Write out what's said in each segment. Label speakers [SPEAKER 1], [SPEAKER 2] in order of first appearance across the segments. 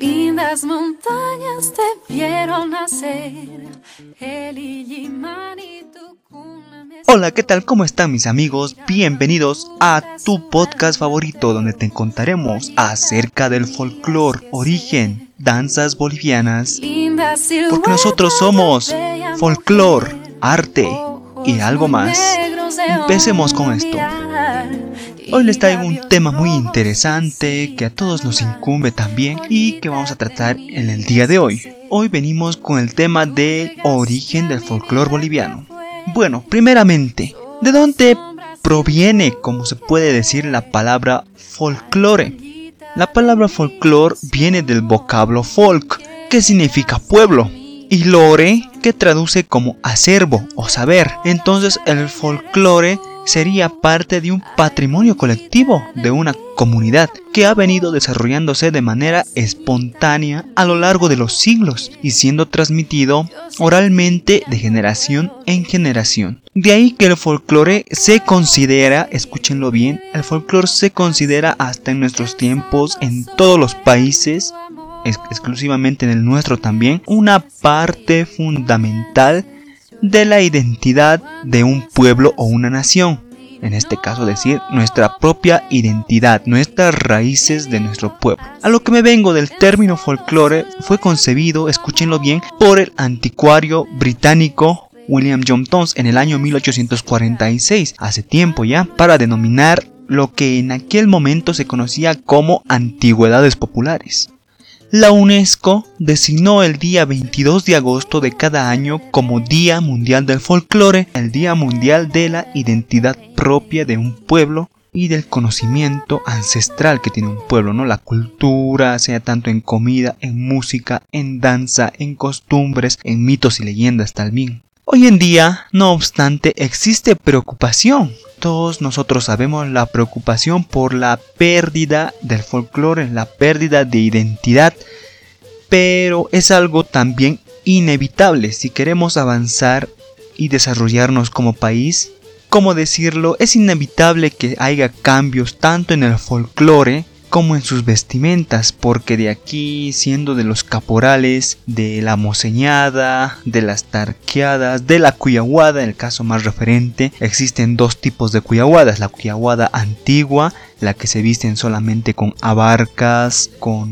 [SPEAKER 1] Lindas montañas te vieron nacer,
[SPEAKER 2] Hola, ¿qué tal? ¿Cómo están mis amigos? Bienvenidos a tu podcast favorito donde te contaremos acerca del folclore, origen, danzas bolivianas. Porque nosotros somos folclore, arte y algo más. Empecemos con esto. Hoy les traigo un tema muy interesante que a todos nos incumbe también y que vamos a tratar en el día de hoy. Hoy venimos con el tema del origen del folclore boliviano. Bueno, primeramente, ¿de dónde proviene, como se puede decir, la palabra folclore? La palabra folclore viene del vocablo folk, que significa pueblo, y lore, que traduce como acervo o saber. Entonces el folclore sería parte de un patrimonio colectivo de una comunidad que ha venido desarrollándose de manera espontánea a lo largo de los siglos y siendo transmitido oralmente de generación en generación. De ahí que el folclore se considera, escúchenlo bien, el folclore se considera hasta en nuestros tiempos en todos los países exclusivamente en el nuestro también, una parte fundamental de la identidad de un pueblo o una nación. En este caso decir nuestra propia identidad, nuestras raíces de nuestro pueblo. A lo que me vengo del término folclore fue concebido, escúchenlo bien, por el anticuario británico William John Tones en el año 1846, hace tiempo ya, para denominar lo que en aquel momento se conocía como antigüedades populares. La UNESCO designó el día 22 de agosto de cada año como Día Mundial del Folclore, el Día Mundial de la Identidad propia de un pueblo y del conocimiento ancestral que tiene un pueblo, ¿no? La cultura, sea tanto en comida, en música, en danza, en costumbres, en mitos y leyendas también. Hoy en día, no obstante, existe preocupación. Todos nosotros sabemos la preocupación por la pérdida del folclore, la pérdida de identidad, pero es algo también inevitable si queremos avanzar y desarrollarnos como país. Como decirlo, es inevitable que haya cambios tanto en el folclore como en sus vestimentas, porque de aquí, siendo de los caporales, de la moseñada, de las tarqueadas, de la cuyaguada, en el caso más referente, existen dos tipos de cuyaguadas, la cuyaguada antigua, la que se visten solamente con abarcas, con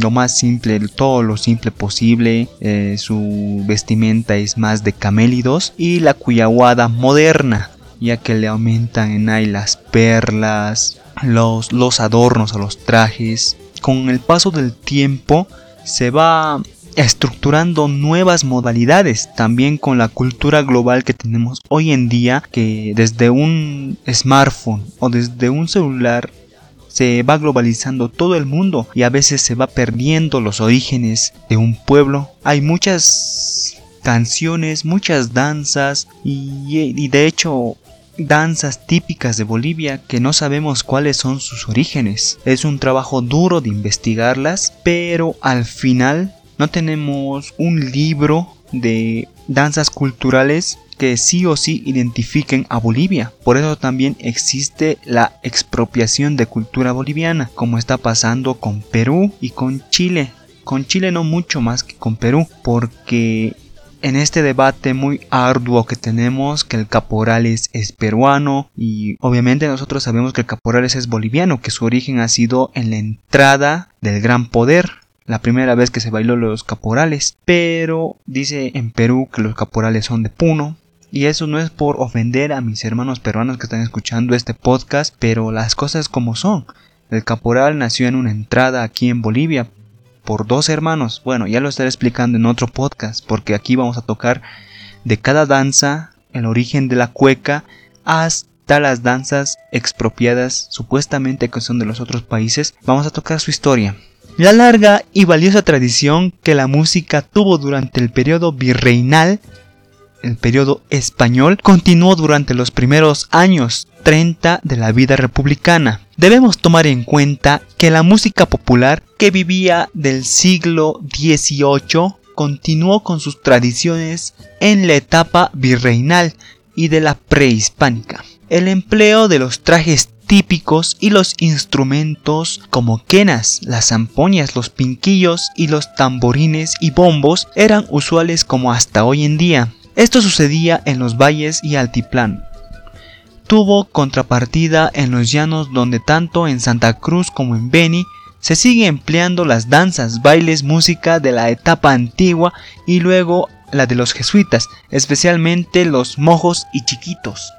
[SPEAKER 2] lo más simple, todo lo simple posible, eh, su vestimenta es más de camélidos, y la cuyaguada moderna, ya que le aumentan en ahí las perlas, los, los adornos a los trajes. Con el paso del tiempo se va estructurando nuevas modalidades también con la cultura global que tenemos hoy en día que desde un smartphone o desde un celular se va globalizando todo el mundo y a veces se va perdiendo los orígenes de un pueblo. Hay muchas canciones, muchas danzas y, de hecho danzas típicas de Bolivia que no sabemos cuáles son sus orígenes. Es un trabajo duro de investigarlas, pero al final no tenemos un libro de danzas culturales que sí o sí identifiquen a Bolivia. Por eso también existe la expropiación de cultura boliviana, como está pasando con Perú y con Chile. Con Chile no mucho más que con Perú, porque en este debate muy arduo que tenemos, que el Caporales es peruano y obviamente nosotros sabemos que el Caporales es boliviano, que su origen ha sido en la entrada del gran poder, la primera vez que se bailó los caporales, pero dice en Perú que los caporales son de Puno. Y eso no es por ofender a mis hermanos peruanos que están escuchando este podcast, pero las cosas como son. El caporal nació en una entrada aquí en Bolivia, por dos hermanos. Bueno, ya lo estaré explicando en otro podcast, porque aquí vamos a tocar de cada danza, el origen de la cueca, hasta las danzas expropiadas supuestamente que son de los otros países. Vamos a tocar su historia. La larga y valiosa tradición que la música tuvo durante el periodo virreinal el periodo español, continuó durante los primeros años 30 de la vida republicana. Debemos tomar en cuenta que la música popular que vivía del siglo XVIII continuó con sus tradiciones en la etapa virreinal y de la prehispánica. El empleo de los trajes típicos y los instrumentos como quenas, las zampoñas, los pinquillos y los tamborines y bombos eran usuales como hasta hoy en día. Esto sucedía en los valles y altiplano. Tuvo contrapartida en los llanos donde tanto en Santa Cruz como en Beni se sigue empleando las danzas, bailes, música de la etapa antigua y luego la de los jesuitas, especialmente los mojos y chiquitos.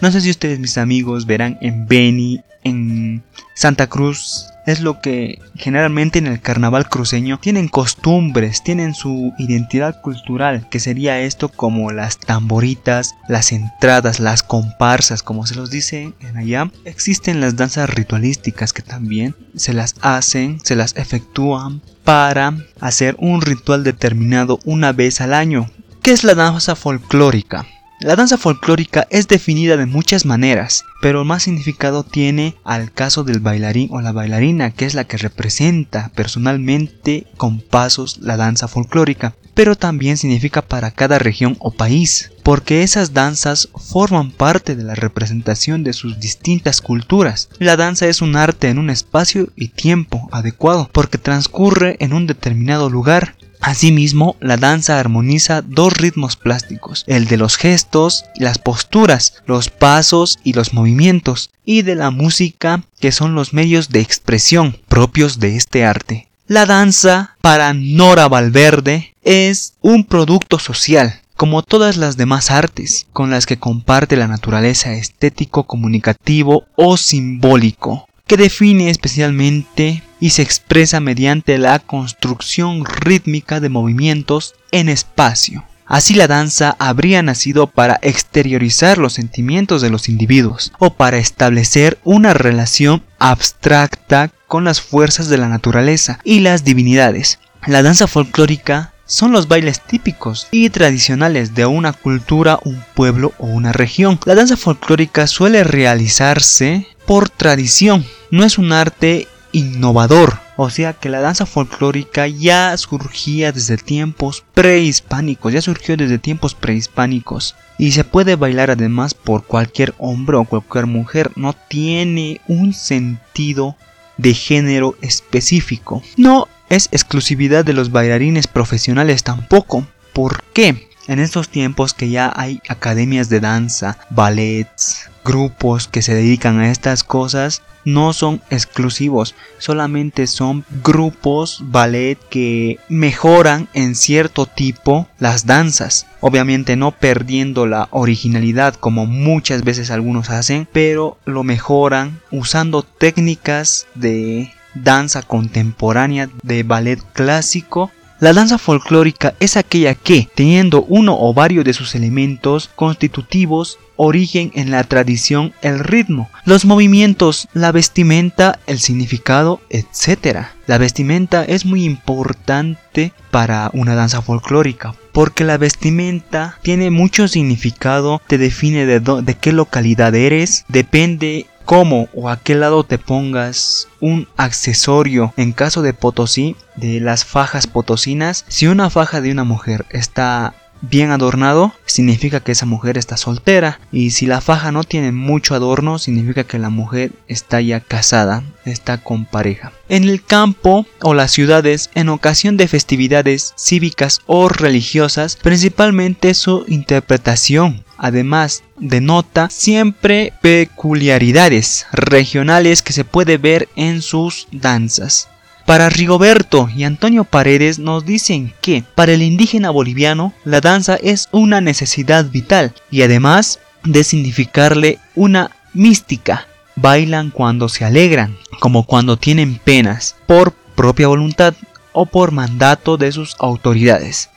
[SPEAKER 2] No sé si ustedes, mis amigos, verán en Beni, en Santa Cruz, es lo que generalmente en el carnaval cruceño tienen costumbres, tienen su identidad cultural, que sería esto como las tamboritas, las entradas, las comparsas, como se los dice en allá. Existen las danzas ritualísticas que también se las hacen, se las efectúan para hacer un ritual determinado una vez al año. ¿Qué es la danza folclórica? La danza folclórica es definida de muchas maneras, pero más significado tiene al caso del bailarín o la bailarina, que es la que representa personalmente con pasos la danza folclórica, pero también significa para cada región o país, porque esas danzas forman parte de la representación de sus distintas culturas. La danza es un arte en un espacio y tiempo adecuado, porque transcurre en un determinado lugar Asimismo, la danza armoniza dos ritmos plásticos, el de los gestos, las posturas, los pasos y los movimientos, y de la música, que son los medios de expresión propios de este arte. La danza, para Nora Valverde, es un producto social, como todas las demás artes, con las que comparte la naturaleza estético, comunicativo o simbólico que define especialmente y se expresa mediante la construcción rítmica de movimientos en espacio. Así la danza habría nacido para exteriorizar los sentimientos de los individuos o para establecer una relación abstracta con las fuerzas de la naturaleza y las divinidades. La danza folclórica son los bailes típicos y tradicionales de una cultura, un pueblo o una región. La danza folclórica suele realizarse por tradición, no es un arte innovador. O sea que la danza folclórica ya surgía desde tiempos prehispánicos, ya surgió desde tiempos prehispánicos. Y se puede bailar además por cualquier hombre o cualquier mujer, no tiene un sentido de género específico. No es exclusividad de los bailarines profesionales tampoco. ¿Por qué? En estos tiempos que ya hay academias de danza, ballets, grupos que se dedican a estas cosas, no son exclusivos, solamente son grupos ballet que mejoran en cierto tipo las danzas. Obviamente no perdiendo la originalidad como muchas veces algunos hacen, pero lo mejoran usando técnicas de danza contemporánea de ballet clásico la danza folclórica es aquella que, teniendo uno o varios de sus elementos constitutivos, origen en la tradición, el ritmo, los movimientos, la vestimenta, el significado, etc. La vestimenta es muy importante para una danza folclórica porque la vestimenta tiene mucho significado, te define de, de qué localidad eres, depende cómo o a qué lado te pongas un accesorio en caso de Potosí de las fajas potosinas si una faja de una mujer está bien adornado, significa que esa mujer está soltera. Y si la faja no tiene mucho adorno, significa que la mujer está ya casada, está con pareja. En el campo o las ciudades, en ocasión de festividades cívicas o religiosas, principalmente su interpretación. Además, denota siempre peculiaridades regionales que se puede ver en sus danzas. Para Rigoberto y Antonio Paredes nos dicen que para el indígena boliviano la danza es una necesidad vital y además de significarle una mística. Bailan cuando se alegran, como cuando tienen penas, por propia voluntad o por mandato de sus autoridades.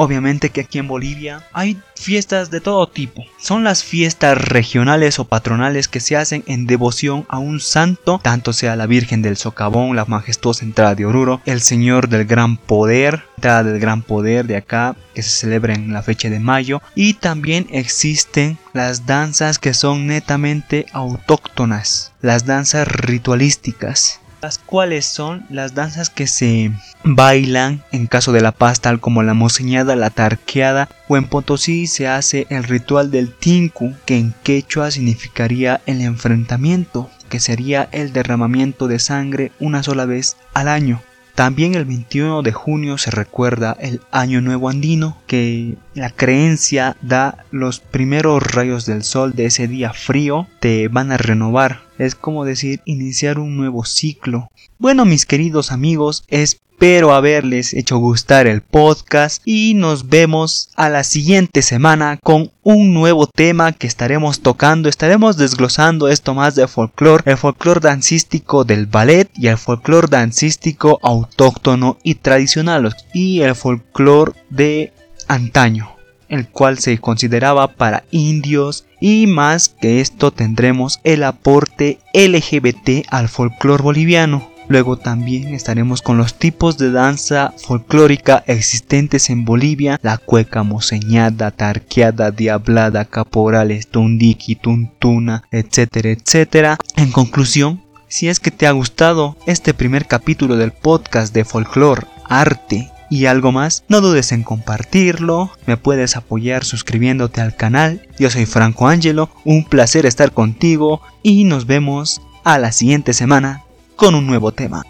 [SPEAKER 2] Obviamente que aquí en Bolivia hay fiestas de todo tipo. Son las fiestas regionales o patronales que se hacen en devoción a un santo, tanto sea la Virgen del Socavón, la majestuosa entrada de Oruro, el Señor del Gran Poder, entrada del Gran Poder de acá, que se celebra en la fecha de mayo. Y también existen las danzas que son netamente autóctonas, las danzas ritualísticas las cuales son las danzas que se bailan en caso de la paz tal como la moseñada, la tarqueada o en Potosí se hace el ritual del tinku que en quechua significaría el enfrentamiento que sería el derramamiento de sangre una sola vez al año. También el 21 de junio se recuerda el Año Nuevo Andino, que la creencia da los primeros rayos del sol de ese día frío, te van a renovar. Es como decir iniciar un nuevo ciclo. Bueno, mis queridos amigos, es Espero haberles hecho gustar el podcast y nos vemos a la siguiente semana con un nuevo tema que estaremos tocando. Estaremos desglosando esto más de folclore, el folclore dancístico del ballet y el folclore dancístico autóctono y tradicional y el folclore de antaño el cual se consideraba para indios y más que esto tendremos el aporte LGBT al folclore boliviano. Luego también estaremos con los tipos de danza folclórica existentes en Bolivia, la cueca moseñada, tarqueada, diablada, caporales, tundiki, tuntuna, etcétera, etcétera. En conclusión, si es que te ha gustado este primer capítulo del podcast de folclore, arte y algo más, no dudes en compartirlo, me puedes apoyar suscribiéndote al canal. Yo soy Franco Angelo, un placer estar contigo y nos vemos a la siguiente semana con un nuevo tema.